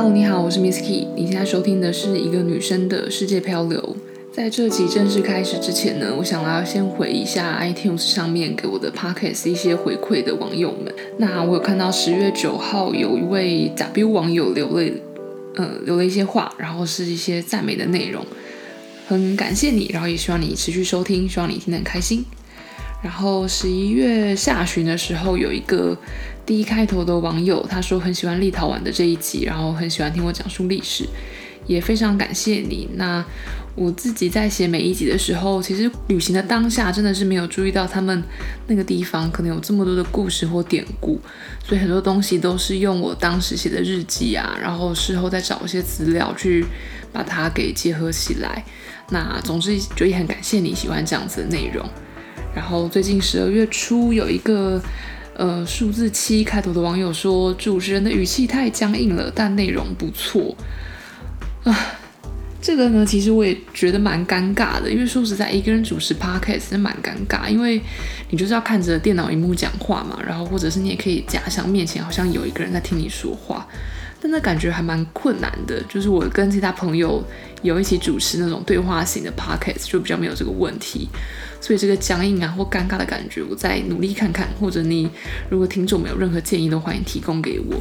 Hello，你好，我是 Miss Key。你现在收听的是一个女生的世界漂流。在这集正式开始之前呢，我想要先回一下 iTunes 上面给我的 Podcast 一些回馈的网友们。那我有看到十月九号有一位 W 网友留了，呃，留了一些话，然后是一些赞美的内容，很感谢你，然后也希望你持续收听，希望你听得很开心。然后十一月下旬的时候，有一个第一开头的网友，他说很喜欢立陶宛的这一集，然后很喜欢听我讲述历史，也非常感谢你。那我自己在写每一集的时候，其实旅行的当下真的是没有注意到他们那个地方可能有这么多的故事或典故，所以很多东西都是用我当时写的日记啊，然后事后再找一些资料去把它给结合起来。那总之就也很感谢你喜欢这样子的内容。然后最近十二月初有一个呃数字七开头的网友说，主持人的语气太僵硬了，但内容不错啊。这个呢，其实我也觉得蛮尴尬的，因为说实在，一个人主持 podcast 是蛮尴尬，因为你就是要看着电脑荧幕讲话嘛，然后或者是你也可以假想面前好像有一个人在听你说话。但那感觉还蛮困难的，就是我跟其他朋友有一起主持那种对话型的 podcast，就比较没有这个问题。所以这个僵硬啊或尴尬的感觉，我再努力看看。或者你如果听众没有任何建议，都欢迎提供给我。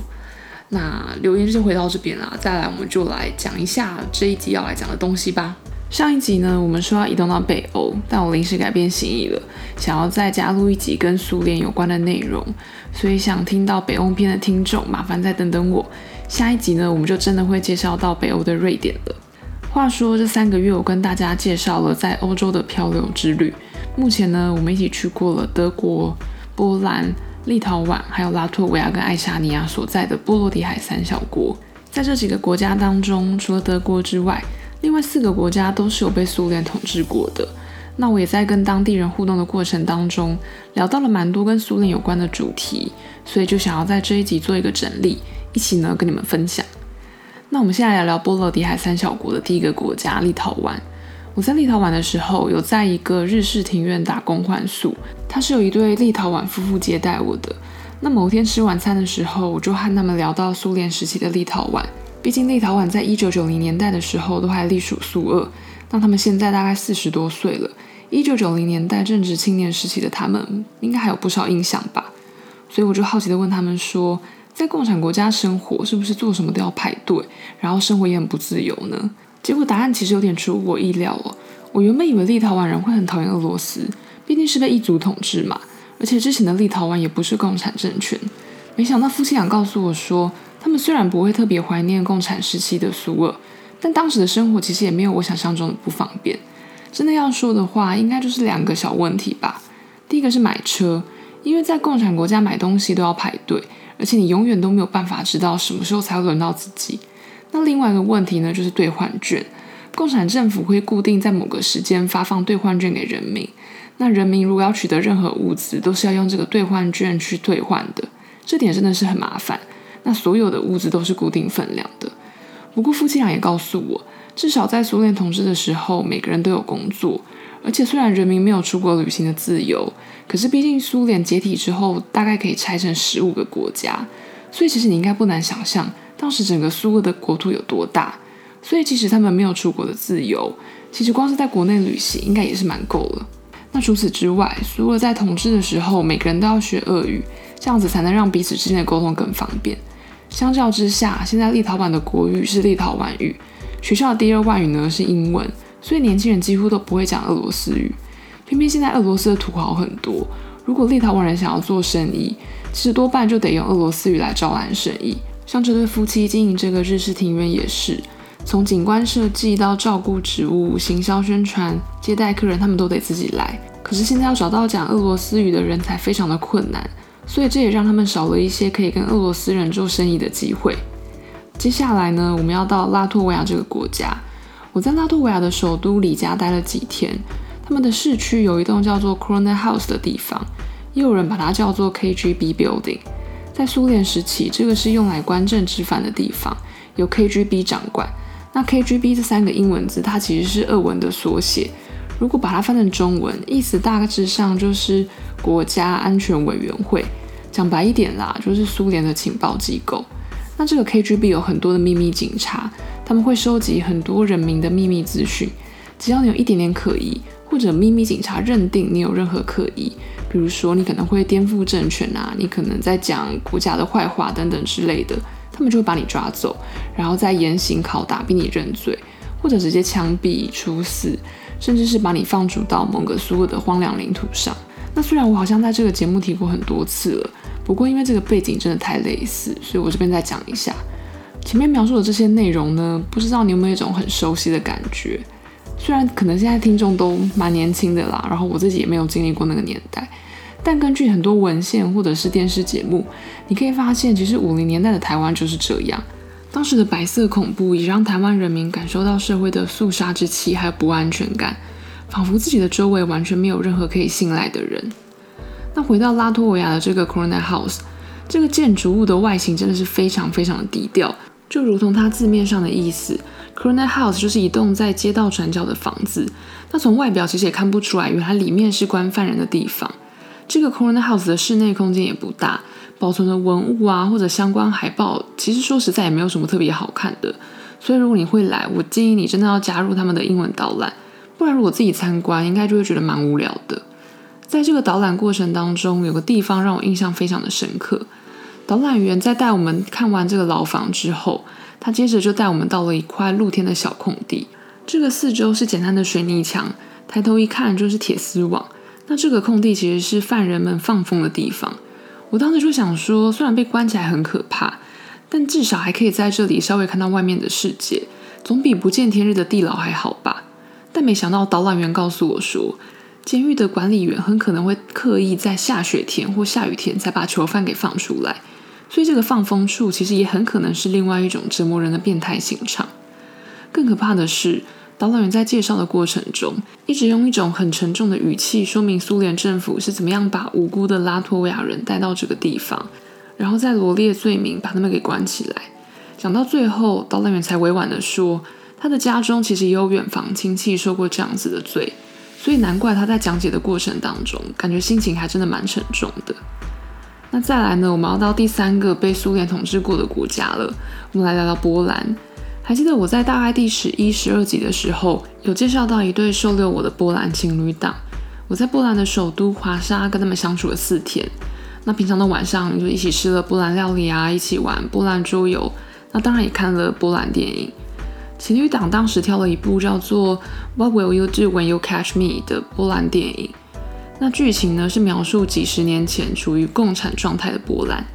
那留言就先回到这边啦，再来我们就来讲一下这一集要来讲的东西吧。上一集呢，我们说要移动到北欧，但我临时改变心意了，想要再加入一集跟苏联有关的内容。所以想听到北欧篇的听众，麻烦再等等我。下一集呢，我们就真的会介绍到北欧的瑞典了。话说这三个月，我跟大家介绍了在欧洲的漂流之旅。目前呢，我们一起去过了德国、波兰、立陶宛，还有拉脱维亚跟爱沙尼亚所在的波罗的海三小国。在这几个国家当中，除了德国之外，另外四个国家都是有被苏联统治过的。那我也在跟当地人互动的过程当中，聊到了蛮多跟苏联有关的主题，所以就想要在这一集做一个整理。一起呢，跟你们分享。那我们现在聊聊波罗的海三小国的第一个国家立陶宛。我在立陶宛的时候，有在一个日式庭院打工换宿，他是有一对立陶宛夫妇接待我的。那某天吃晚餐的时候，我就和他们聊到苏联时期的立陶宛。毕竟立陶宛在一九九零年代的时候都还隶属苏俄，那他们现在大概四十多岁了。一九九零年代正值青年时期的他们，应该还有不少印象吧？所以我就好奇地问他们说，在共产国家生活是不是做什么都要排队，然后生活也很不自由呢？结果答案其实有点出乎我意料哦。我原本以为立陶宛人会很讨厌俄罗斯，毕竟是被异族统治嘛，而且之前的立陶宛也不是共产政权。没想到夫妻俩告诉我说，他们虽然不会特别怀念共产时期的苏俄，但当时的生活其实也没有我想象中的不方便。真的要说的话，应该就是两个小问题吧。第一个是买车，因为在共产国家买东西都要排队。而且你永远都没有办法知道什么时候才会轮到自己。那另外一个问题呢，就是兑换券。共产政府会固定在某个时间发放兑换券给人民。那人民如果要取得任何物资，都是要用这个兑换券去兑换的。这点真的是很麻烦。那所有的物资都是固定分量的。不过夫妻俩也告诉我，至少在苏联统治的时候，每个人都有工作。而且虽然人民没有出国旅行的自由，可是毕竟苏联解体之后，大概可以拆成十五个国家，所以其实你应该不难想象，当时整个苏俄的国土有多大。所以即使他们没有出国的自由，其实光是在国内旅行应该也是蛮够了。那除此之外，苏俄在统治的时候，每个人都要学俄语，这样子才能让彼此之间的沟通更方便。相较之下，现在立陶宛的国语是立陶宛语，学校的第二外语呢是英文。所以年轻人几乎都不会讲俄罗斯语，偏偏现在俄罗斯的土豪很多。如果立陶宛人想要做生意，其实多半就得用俄罗斯语来招揽生意。像这对夫妻经营这个日式庭院也是，从景观设计到照顾植物、行销宣传、接待客人，他们都得自己来。可是现在要找到讲俄罗斯语的人才非常的困难，所以这也让他们少了一些可以跟俄罗斯人做生意的机会。接下来呢，我们要到拉脱维亚这个国家。我在拉脱维亚的首都里加待了几天，他们的市区有一栋叫做 Krone House 的地方，也有人把它叫做 KGB Building。在苏联时期，这个是用来关政治犯的地方，由 KGB 掌管。那 KGB 这三个英文字，它其实是俄文的缩写。如果把它翻成中文，意思大致上就是国家安全委员会。讲白一点啦，就是苏联的情报机构。那这个 KGB 有很多的秘密警察，他们会收集很多人民的秘密资讯。只要你有一点点可疑，或者秘密警察认定你有任何可疑，比如说你可能会颠覆政权啊，你可能在讲国家的坏话等等之类的，他们就会把你抓走，然后再严刑拷打，逼你认罪，或者直接枪毙、处死，甚至是把你放逐到某个所有的荒凉领土上。那虽然我好像在这个节目提过很多次了。不过，因为这个背景真的太类似，所以我这边再讲一下。前面描述的这些内容呢，不知道你有没有一种很熟悉的感觉？虽然可能现在听众都蛮年轻的啦，然后我自己也没有经历过那个年代，但根据很多文献或者是电视节目，你可以发现，其实五零年代的台湾就是这样。当时的白色恐怖也让台湾人民感受到社会的肃杀之气，还有不安全感，仿佛自己的周围完全没有任何可以信赖的人。那回到拉脱维亚的这个 Coronet House，这个建筑物的外形真的是非常非常的低调，就如同它字面上的意思，Coronet House 就是一栋在街道转角的房子。那从外表其实也看不出来，原来里面是关犯人的地方。这个 Coronet House 的室内空间也不大，保存的文物啊或者相关海报，其实说实在也没有什么特别好看的。所以如果你会来，我建议你真的要加入他们的英文导览，不然如果自己参观，应该就会觉得蛮无聊的。在这个导览过程当中，有个地方让我印象非常的深刻。导览员在带我们看完这个牢房之后，他接着就带我们到了一块露天的小空地。这个四周是简单的水泥墙，抬头一看就是铁丝网。那这个空地其实是犯人们放风的地方。我当时就想说，虽然被关起来很可怕，但至少还可以在这里稍微看到外面的世界，总比不见天日的地牢还好吧。但没想到导览员告诉我说，监狱的管理员很可能会刻意在下雪天或下雨天才把囚犯给放出来，所以这个放风处其实也很可能是另外一种折磨人的变态刑场。更可怕的是，导览员在介绍的过程中，一直用一种很沉重的语气说明苏联政府是怎么样把无辜的拉脱维亚人带到这个地方，然后再罗列罪名把他们给关起来。讲到最后，导览员才委婉地说，他的家中其实也有远房亲戚受过这样子的罪。所以难怪他在讲解的过程当中，感觉心情还真的蛮沉重的。那再来呢，我们要到第三个被苏联统治过的国家了。我们来聊聊波兰。还记得我在大概第十一、十二集的时候，有介绍到一对收留我的波兰情侣档。我在波兰的首都华沙跟他们相处了四天。那平常的晚上就一起吃了波兰料理啊，一起玩波兰桌游。那当然也看了波兰电影。情侣档当时挑了一部叫做《What Will You Do When You Catch Me》的波兰电影。那剧情呢是描述几十年前处于共产状态的波兰。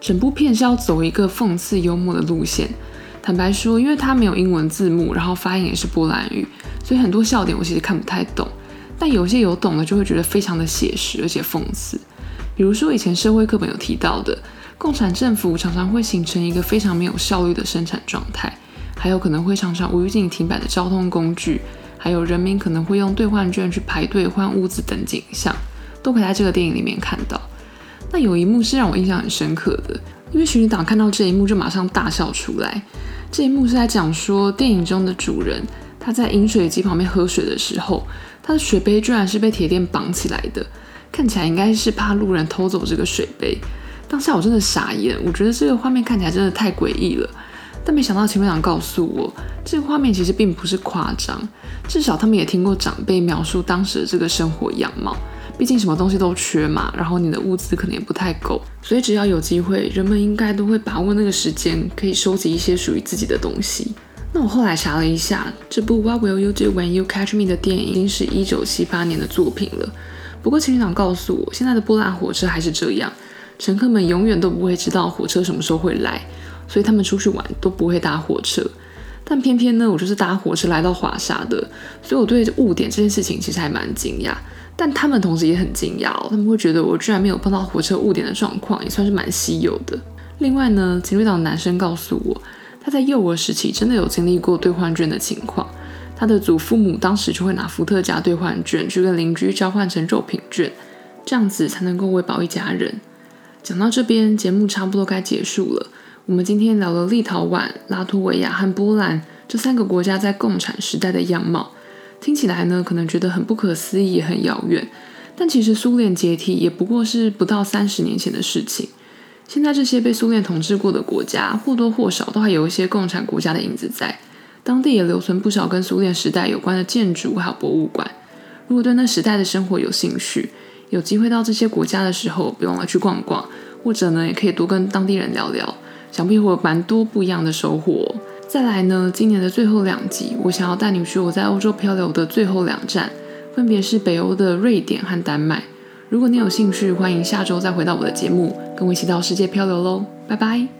整部片是要走一个讽刺幽默的路线。坦白说，因为它没有英文字幕，然后发音也是波兰语，所以很多笑点我其实看不太懂。但有些有懂的就会觉得非常的写实而且讽刺。比如说以前社会课本有提到的，共产政府常常会形成一个非常没有效率的生产状态。还有可能会常常无预警停摆的交通工具，还有人民可能会用兑换券去排队换物资等景象，都可以在这个电影里面看到。那有一幕是让我印象很深刻的，因为巡警长看到这一幕就马上大笑出来。这一幕是在讲说，电影中的主人他在饮水机旁边喝水的时候，他的水杯居然是被铁链绑起来的，看起来应该是怕路人偷走这个水杯。当下我真的傻眼，我觉得这个画面看起来真的太诡异了。但没想到前面长告诉我，这个画面其实并不是夸张，至少他们也听过长辈描述当时的这个生活样貌。毕竟什么东西都缺嘛，然后你的物资可能也不太够，所以只要有机会，人们应该都会把握那个时间，可以收集一些属于自己的东西。那我后来查了一下，这部 What Will You Do When You Catch Me 的电影已经是一九七八年的作品了。不过情侣长告诉我，现在的波兰火车还是这样，乘客们永远都不会知道火车什么时候会来。所以他们出去玩都不会搭火车，但偏偏呢，我就是搭火车来到华沙的，所以我对误点这件事情其实还蛮惊讶。但他们同时也很惊讶哦，他们会觉得我居然没有碰到火车误点的状况，也算是蛮稀有的。另外呢，情侣档男生告诉我，他在幼儿时期真的有经历过兑换券的情况，他的祖父母当时就会拿伏特加兑换券去跟邻居交换成肉品券，这样子才能够喂饱一家人。讲到这边，节目差不多该结束了。我们今天聊了立陶宛、拉脱维亚和波兰这三个国家在共产时代的样貌，听起来呢，可能觉得很不可思议，很遥远。但其实苏联解体也不过是不到三十年前的事情。现在这些被苏联统治过的国家，或多或少都还有一些共产国家的影子在。当地也留存不少跟苏联时代有关的建筑还有博物馆。如果对那时代的生活有兴趣，有机会到这些国家的时候，别忘了去逛逛，或者呢，也可以多跟当地人聊聊，想必会有蛮多不一样的收获。再来呢，今年的最后两集，我想要带你去我在欧洲漂流的最后两站，分别是北欧的瑞典和丹麦。如果你有兴趣，欢迎下周再回到我的节目，跟我一起到世界漂流喽！拜拜。